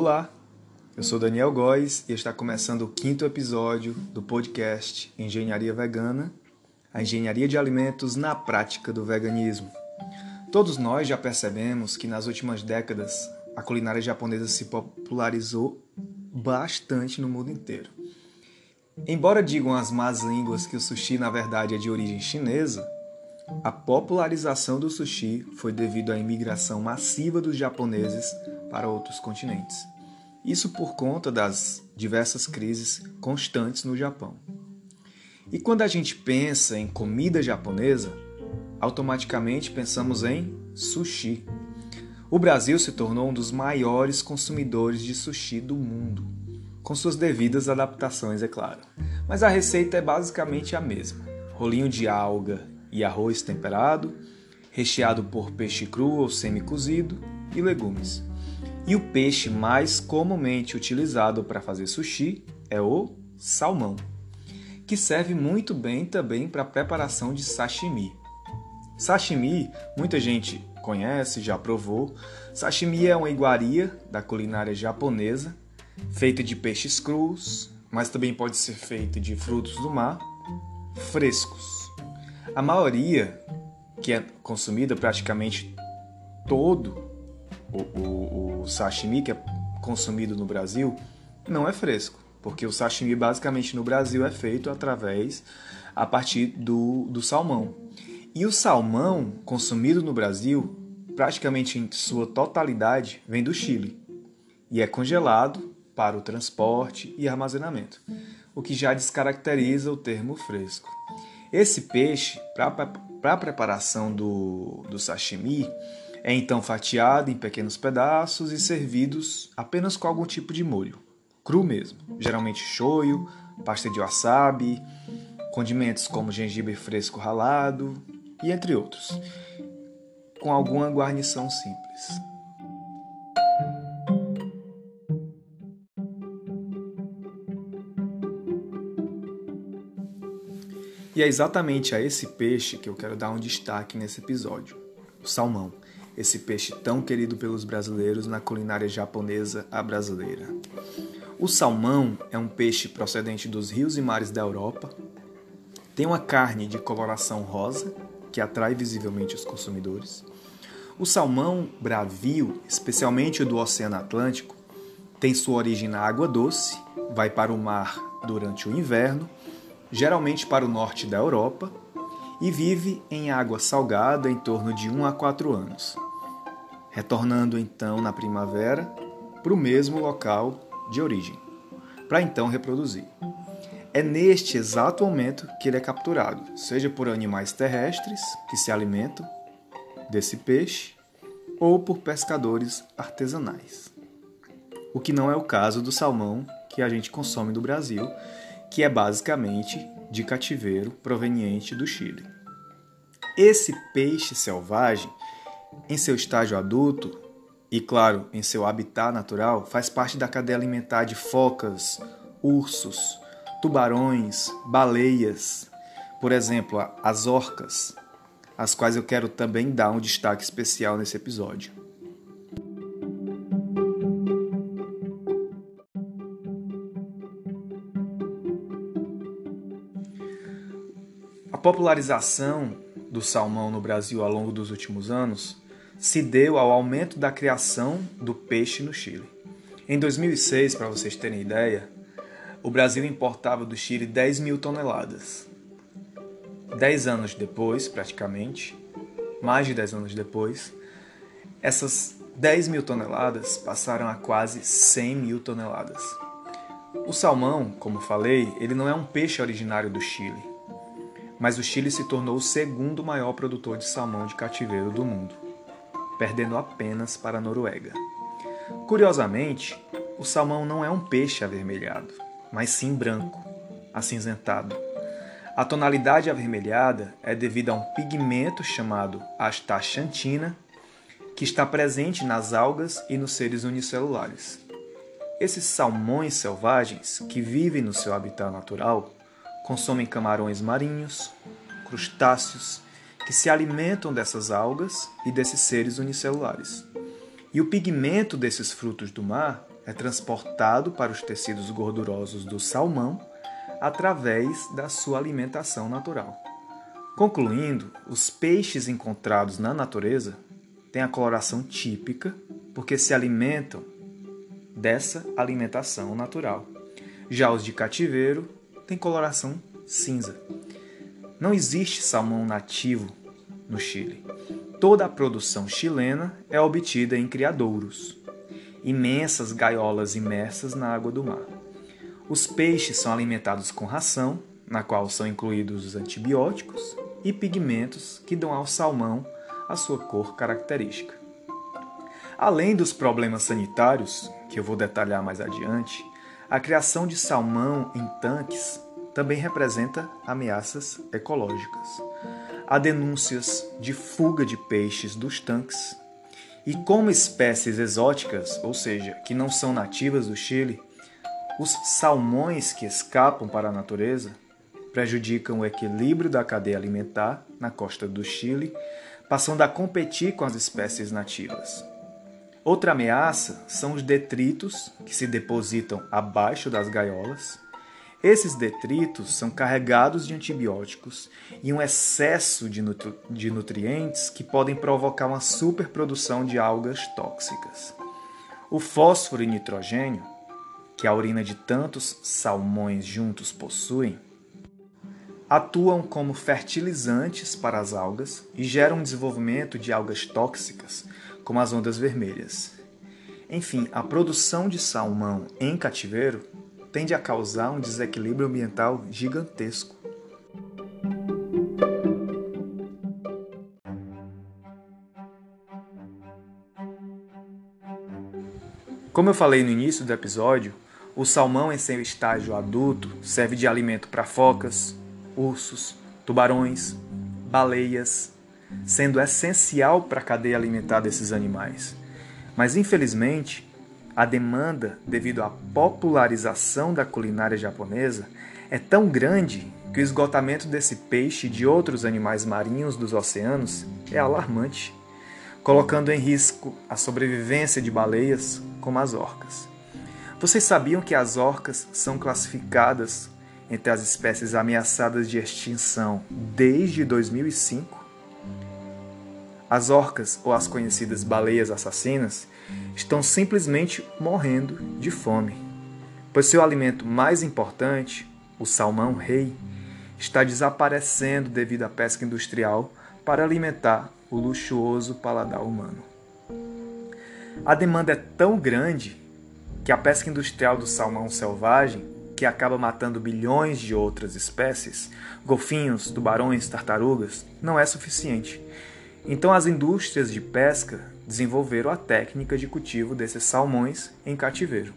Olá, eu sou Daniel Góes e está começando o quinto episódio do podcast Engenharia Vegana, a engenharia de alimentos na prática do veganismo. Todos nós já percebemos que nas últimas décadas a culinária japonesa se popularizou bastante no mundo inteiro. Embora digam as más línguas que o sushi na verdade é de origem chinesa, a popularização do sushi foi devido à imigração massiva dos japoneses para outros continentes. Isso por conta das diversas crises constantes no Japão. E quando a gente pensa em comida japonesa, automaticamente pensamos em sushi. O Brasil se tornou um dos maiores consumidores de sushi do mundo, com suas devidas adaptações, é claro. Mas a receita é basicamente a mesma: rolinho de alga e arroz temperado, recheado por peixe cru ou semi-cozido e legumes. E o peixe mais comumente utilizado para fazer sushi é o salmão, que serve muito bem também para a preparação de sashimi. Sashimi, muita gente conhece, já provou. Sashimi é uma iguaria da culinária japonesa, feita de peixes crus, mas também pode ser feita de frutos do mar frescos. A maioria que é consumida praticamente todo o, o, o sashimi que é consumido no Brasil não é fresco, porque o sashimi basicamente no Brasil é feito através a partir do, do salmão. E o salmão consumido no Brasil, praticamente em sua totalidade, vem do Chile e é congelado para o transporte e armazenamento, o que já descaracteriza o termo fresco. Esse peixe, para a preparação do, do sashimi, é então fatiado em pequenos pedaços e servidos apenas com algum tipo de molho, cru mesmo, geralmente shoyu, pasta de wasabi, condimentos como gengibre fresco ralado e entre outros, com alguma guarnição simples. E é exatamente a esse peixe que eu quero dar um destaque nesse episódio: o salmão esse peixe tão querido pelos brasileiros na culinária japonesa à brasileira. O salmão é um peixe procedente dos rios e mares da Europa. Tem uma carne de coloração rosa, que atrai visivelmente os consumidores. O salmão bravio, especialmente o do Oceano Atlântico, tem sua origem na água doce, vai para o mar durante o inverno, geralmente para o norte da Europa, e vive em água salgada em torno de 1 a 4 anos retornando então na primavera para o mesmo local de origem, para então reproduzir. É neste exato momento que ele é capturado, seja por animais terrestres que se alimentam desse peixe ou por pescadores artesanais. O que não é o caso do salmão que a gente consome do Brasil, que é basicamente de cativeiro proveniente do Chile. Esse peixe selvagem em seu estágio adulto e, claro, em seu habitat natural, faz parte da cadeia alimentar de focas, ursos, tubarões, baleias, por exemplo, as orcas, às quais eu quero também dar um destaque especial nesse episódio. A popularização do salmão no Brasil ao longo dos últimos anos se deu ao aumento da criação do peixe no Chile. Em 2006, para vocês terem ideia, o Brasil importava do Chile 10 mil toneladas. Dez anos depois, praticamente, mais de 10 anos depois, essas 10 mil toneladas passaram a quase 100 mil toneladas. O salmão, como falei, ele não é um peixe originário do Chile mas o Chile se tornou o segundo maior produtor de salmão de cativeiro do mundo, perdendo apenas para a Noruega. Curiosamente, o salmão não é um peixe avermelhado, mas sim branco, acinzentado. A tonalidade avermelhada é devida a um pigmento chamado astaxantina, que está presente nas algas e nos seres unicelulares. Esses salmões selvagens, que vivem no seu habitat natural, consomem camarões marinhos, crustáceos, que se alimentam dessas algas e desses seres unicelulares. E o pigmento desses frutos do mar é transportado para os tecidos gordurosos do salmão através da sua alimentação natural. Concluindo, os peixes encontrados na natureza têm a coloração típica porque se alimentam dessa alimentação natural. Já os de cativeiro têm coloração cinza. Não existe salmão nativo no Chile. Toda a produção chilena é obtida em criadouros, imensas gaiolas imersas na água do mar. Os peixes são alimentados com ração, na qual são incluídos os antibióticos e pigmentos que dão ao salmão a sua cor característica. Além dos problemas sanitários, que eu vou detalhar mais adiante, a criação de salmão em tanques também representa ameaças ecológicas. Há denúncias de fuga de peixes dos tanques. E como espécies exóticas, ou seja, que não são nativas do Chile, os salmões que escapam para a natureza prejudicam o equilíbrio da cadeia alimentar na costa do Chile, passando a competir com as espécies nativas. Outra ameaça são os detritos que se depositam abaixo das gaiolas. Esses detritos são carregados de antibióticos e um excesso de, nutri de nutrientes que podem provocar uma superprodução de algas tóxicas. O fósforo e nitrogênio, que a urina de tantos salmões juntos possuem, atuam como fertilizantes para as algas e geram o desenvolvimento de algas tóxicas, como as ondas vermelhas. Enfim, a produção de salmão em cativeiro tende a causar um desequilíbrio ambiental gigantesco. Como eu falei no início do episódio, o salmão em seu estágio adulto serve de alimento para focas, ursos, tubarões, baleias, sendo essencial para a cadeia alimentar desses animais. Mas infelizmente, a demanda devido à popularização da culinária japonesa é tão grande que o esgotamento desse peixe e de outros animais marinhos dos oceanos é alarmante, colocando em risco a sobrevivência de baleias como as orcas. Vocês sabiam que as orcas são classificadas entre as espécies ameaçadas de extinção desde 2005? As orcas, ou as conhecidas baleias assassinas, estão simplesmente morrendo de fome, pois seu alimento mais importante, o salmão rei, está desaparecendo devido à pesca industrial para alimentar o luxuoso paladar humano. A demanda é tão grande que a pesca industrial do salmão selvagem, que acaba matando bilhões de outras espécies, golfinhos, tubarões, tartarugas, não é suficiente então as indústrias de pesca desenvolveram a técnica de cultivo desses salmões em cativeiro.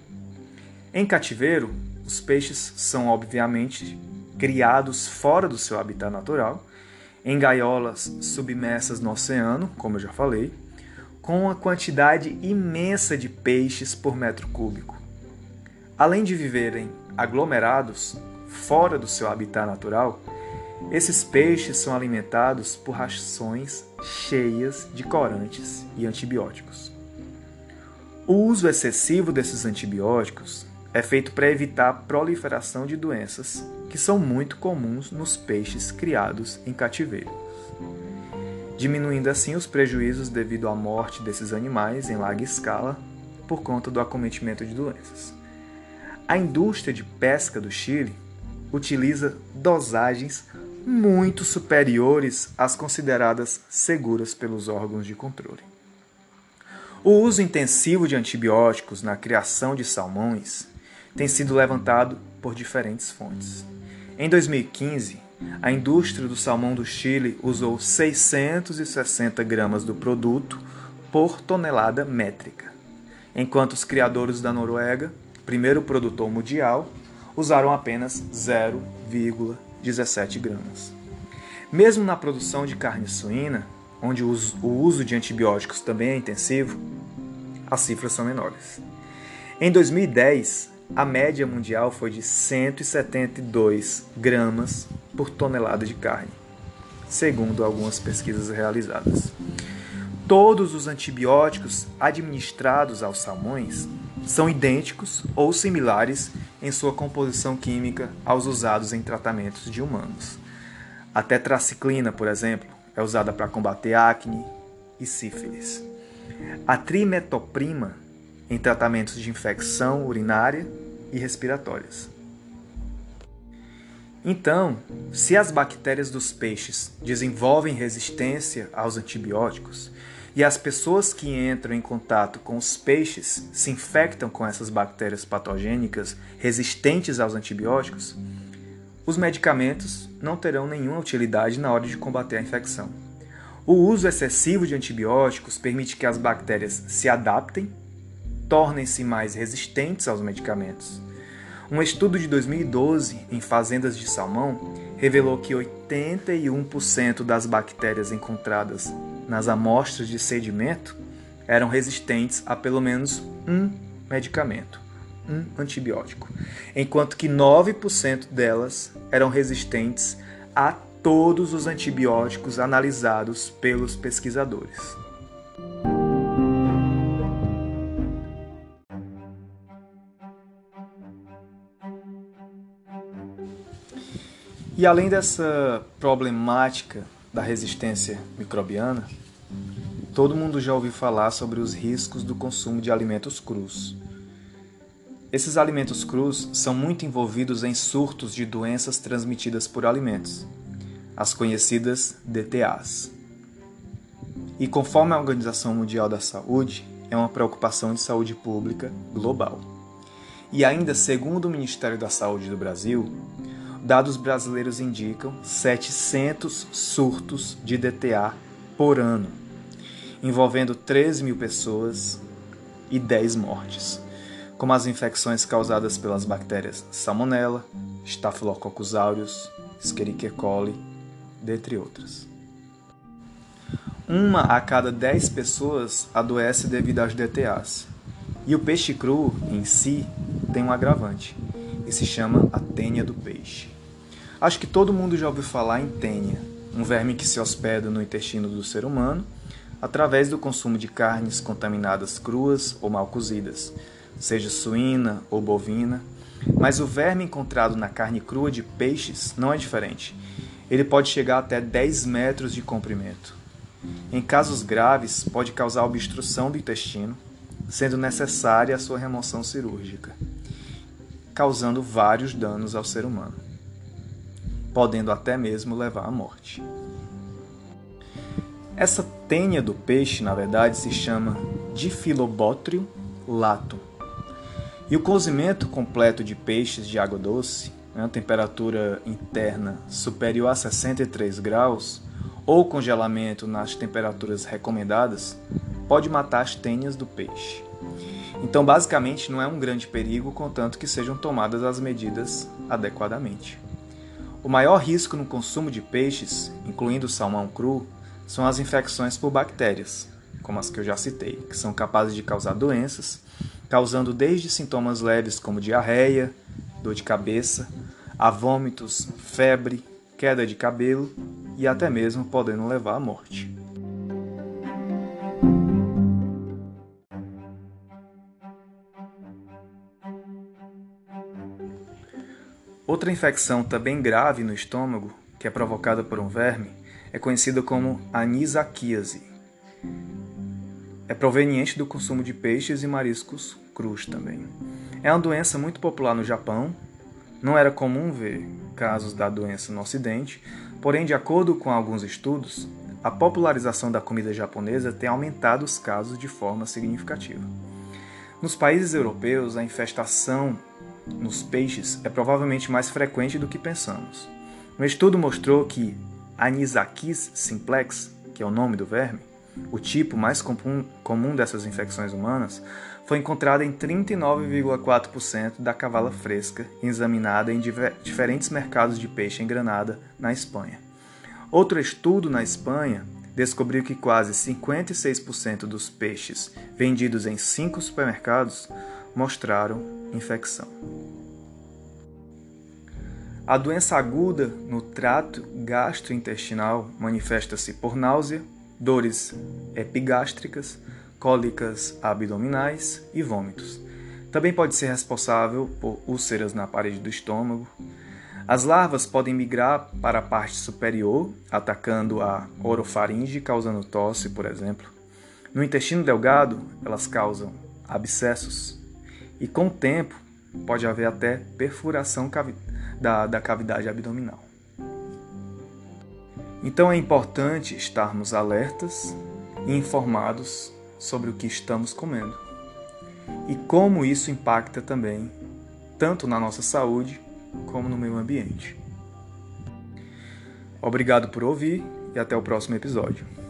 Em cativeiro, os peixes são obviamente criados fora do seu habitat natural, em gaiolas submersas no oceano, como eu já falei, com uma quantidade imensa de peixes por metro cúbico. Além de viverem aglomerados fora do seu habitat natural, esses peixes são alimentados por rações cheias de corantes e antibióticos. O uso excessivo desses antibióticos é feito para evitar a proliferação de doenças que são muito comuns nos peixes criados em cativeiros, diminuindo assim os prejuízos devido à morte desses animais em larga escala por conta do acometimento de doenças. A indústria de pesca do Chile utiliza dosagens muito superiores às consideradas seguras pelos órgãos de controle. O uso intensivo de antibióticos na criação de salmões tem sido levantado por diferentes fontes. Em 2015, a indústria do salmão do Chile usou 660 gramas do produto por tonelada métrica, enquanto os criadores da Noruega, primeiro produtor mundial, usaram apenas 0,5 17 gramas. Mesmo na produção de carne suína, onde o uso de antibióticos também é intensivo, as cifras são menores. Em 2010, a média mundial foi de 172 gramas por tonelada de carne, segundo algumas pesquisas realizadas. Todos os antibióticos administrados aos salmões são idênticos ou similares em sua composição química aos usados em tratamentos de humanos. A tetraciclina, por exemplo, é usada para combater acne e sífilis. A trimetoprima em tratamentos de infecção urinária e respiratórias. Então, se as bactérias dos peixes desenvolvem resistência aos antibióticos e as pessoas que entram em contato com os peixes se infectam com essas bactérias patogênicas resistentes aos antibióticos, os medicamentos não terão nenhuma utilidade na hora de combater a infecção. O uso excessivo de antibióticos permite que as bactérias se adaptem, tornem-se mais resistentes aos medicamentos um estudo de 2012 em fazendas de salmão revelou que 81% das bactérias encontradas nas amostras de sedimento eram resistentes a pelo menos um medicamento, um antibiótico, enquanto que 9% delas eram resistentes a todos os antibióticos analisados pelos pesquisadores. E além dessa problemática da resistência microbiana, todo mundo já ouviu falar sobre os riscos do consumo de alimentos crus. Esses alimentos crus são muito envolvidos em surtos de doenças transmitidas por alimentos, as conhecidas DTAs. E conforme a Organização Mundial da Saúde, é uma preocupação de saúde pública global. E ainda segundo o Ministério da Saúde do Brasil, dados brasileiros indicam 700 surtos de DTA por ano, envolvendo 13 mil pessoas e 10 mortes, como as infecções causadas pelas bactérias Salmonella, Staphylococcus aureus, Escherichia coli, dentre outras. Uma a cada 10 pessoas adoece devido aos DTAs. E o peixe cru, em si, tem um agravante, e se chama a tênia do peixe. Acho que todo mundo já ouviu falar em tênia, um verme que se hospeda no intestino do ser humano através do consumo de carnes contaminadas cruas ou mal cozidas, seja suína ou bovina. Mas o verme encontrado na carne crua de peixes não é diferente. Ele pode chegar até 10 metros de comprimento. Em casos graves, pode causar obstrução do intestino, sendo necessária a sua remoção cirúrgica, causando vários danos ao ser humano podendo até mesmo levar à morte. Essa tênia do peixe, na verdade, se chama Diphlobotryum latum. E o cozimento completo de peixes de água doce, né, temperatura interna superior a 63 graus, ou congelamento nas temperaturas recomendadas, pode matar as tênias do peixe. Então, basicamente, não é um grande perigo, contanto que sejam tomadas as medidas adequadamente. O maior risco no consumo de peixes, incluindo salmão cru, são as infecções por bactérias, como as que eu já citei, que são capazes de causar doenças, causando desde sintomas leves como diarreia, dor de cabeça, a vômitos, febre, queda de cabelo e até mesmo podendo levar à morte. Outra infecção também grave no estômago, que é provocada por um verme, é conhecida como anisaquíase. É proveniente do consumo de peixes e mariscos crus também. É uma doença muito popular no Japão. Não era comum ver casos da doença no Ocidente, porém, de acordo com alguns estudos, a popularização da comida japonesa tem aumentado os casos de forma significativa. Nos países europeus, a infestação nos peixes é provavelmente mais frequente do que pensamos. Um estudo mostrou que Anisakis simplex, que é o nome do verme, o tipo mais comum, dessas infecções humanas, foi encontrada em 39,4% da cavala fresca examinada em diferentes mercados de peixe em Granada, na Espanha. Outro estudo na Espanha descobriu que quase 56% dos peixes vendidos em cinco supermercados mostraram infecção. A doença aguda no trato gastrointestinal manifesta-se por náusea, dores epigástricas, cólicas abdominais e vômitos. Também pode ser responsável por úlceras na parede do estômago. As larvas podem migrar para a parte superior, atacando a orofaringe, causando tosse, por exemplo. No intestino delgado, elas causam abscessos. E com o tempo, pode haver até perfuração da, da cavidade abdominal. Então é importante estarmos alertas e informados sobre o que estamos comendo e como isso impacta também tanto na nossa saúde como no meio ambiente. Obrigado por ouvir e até o próximo episódio.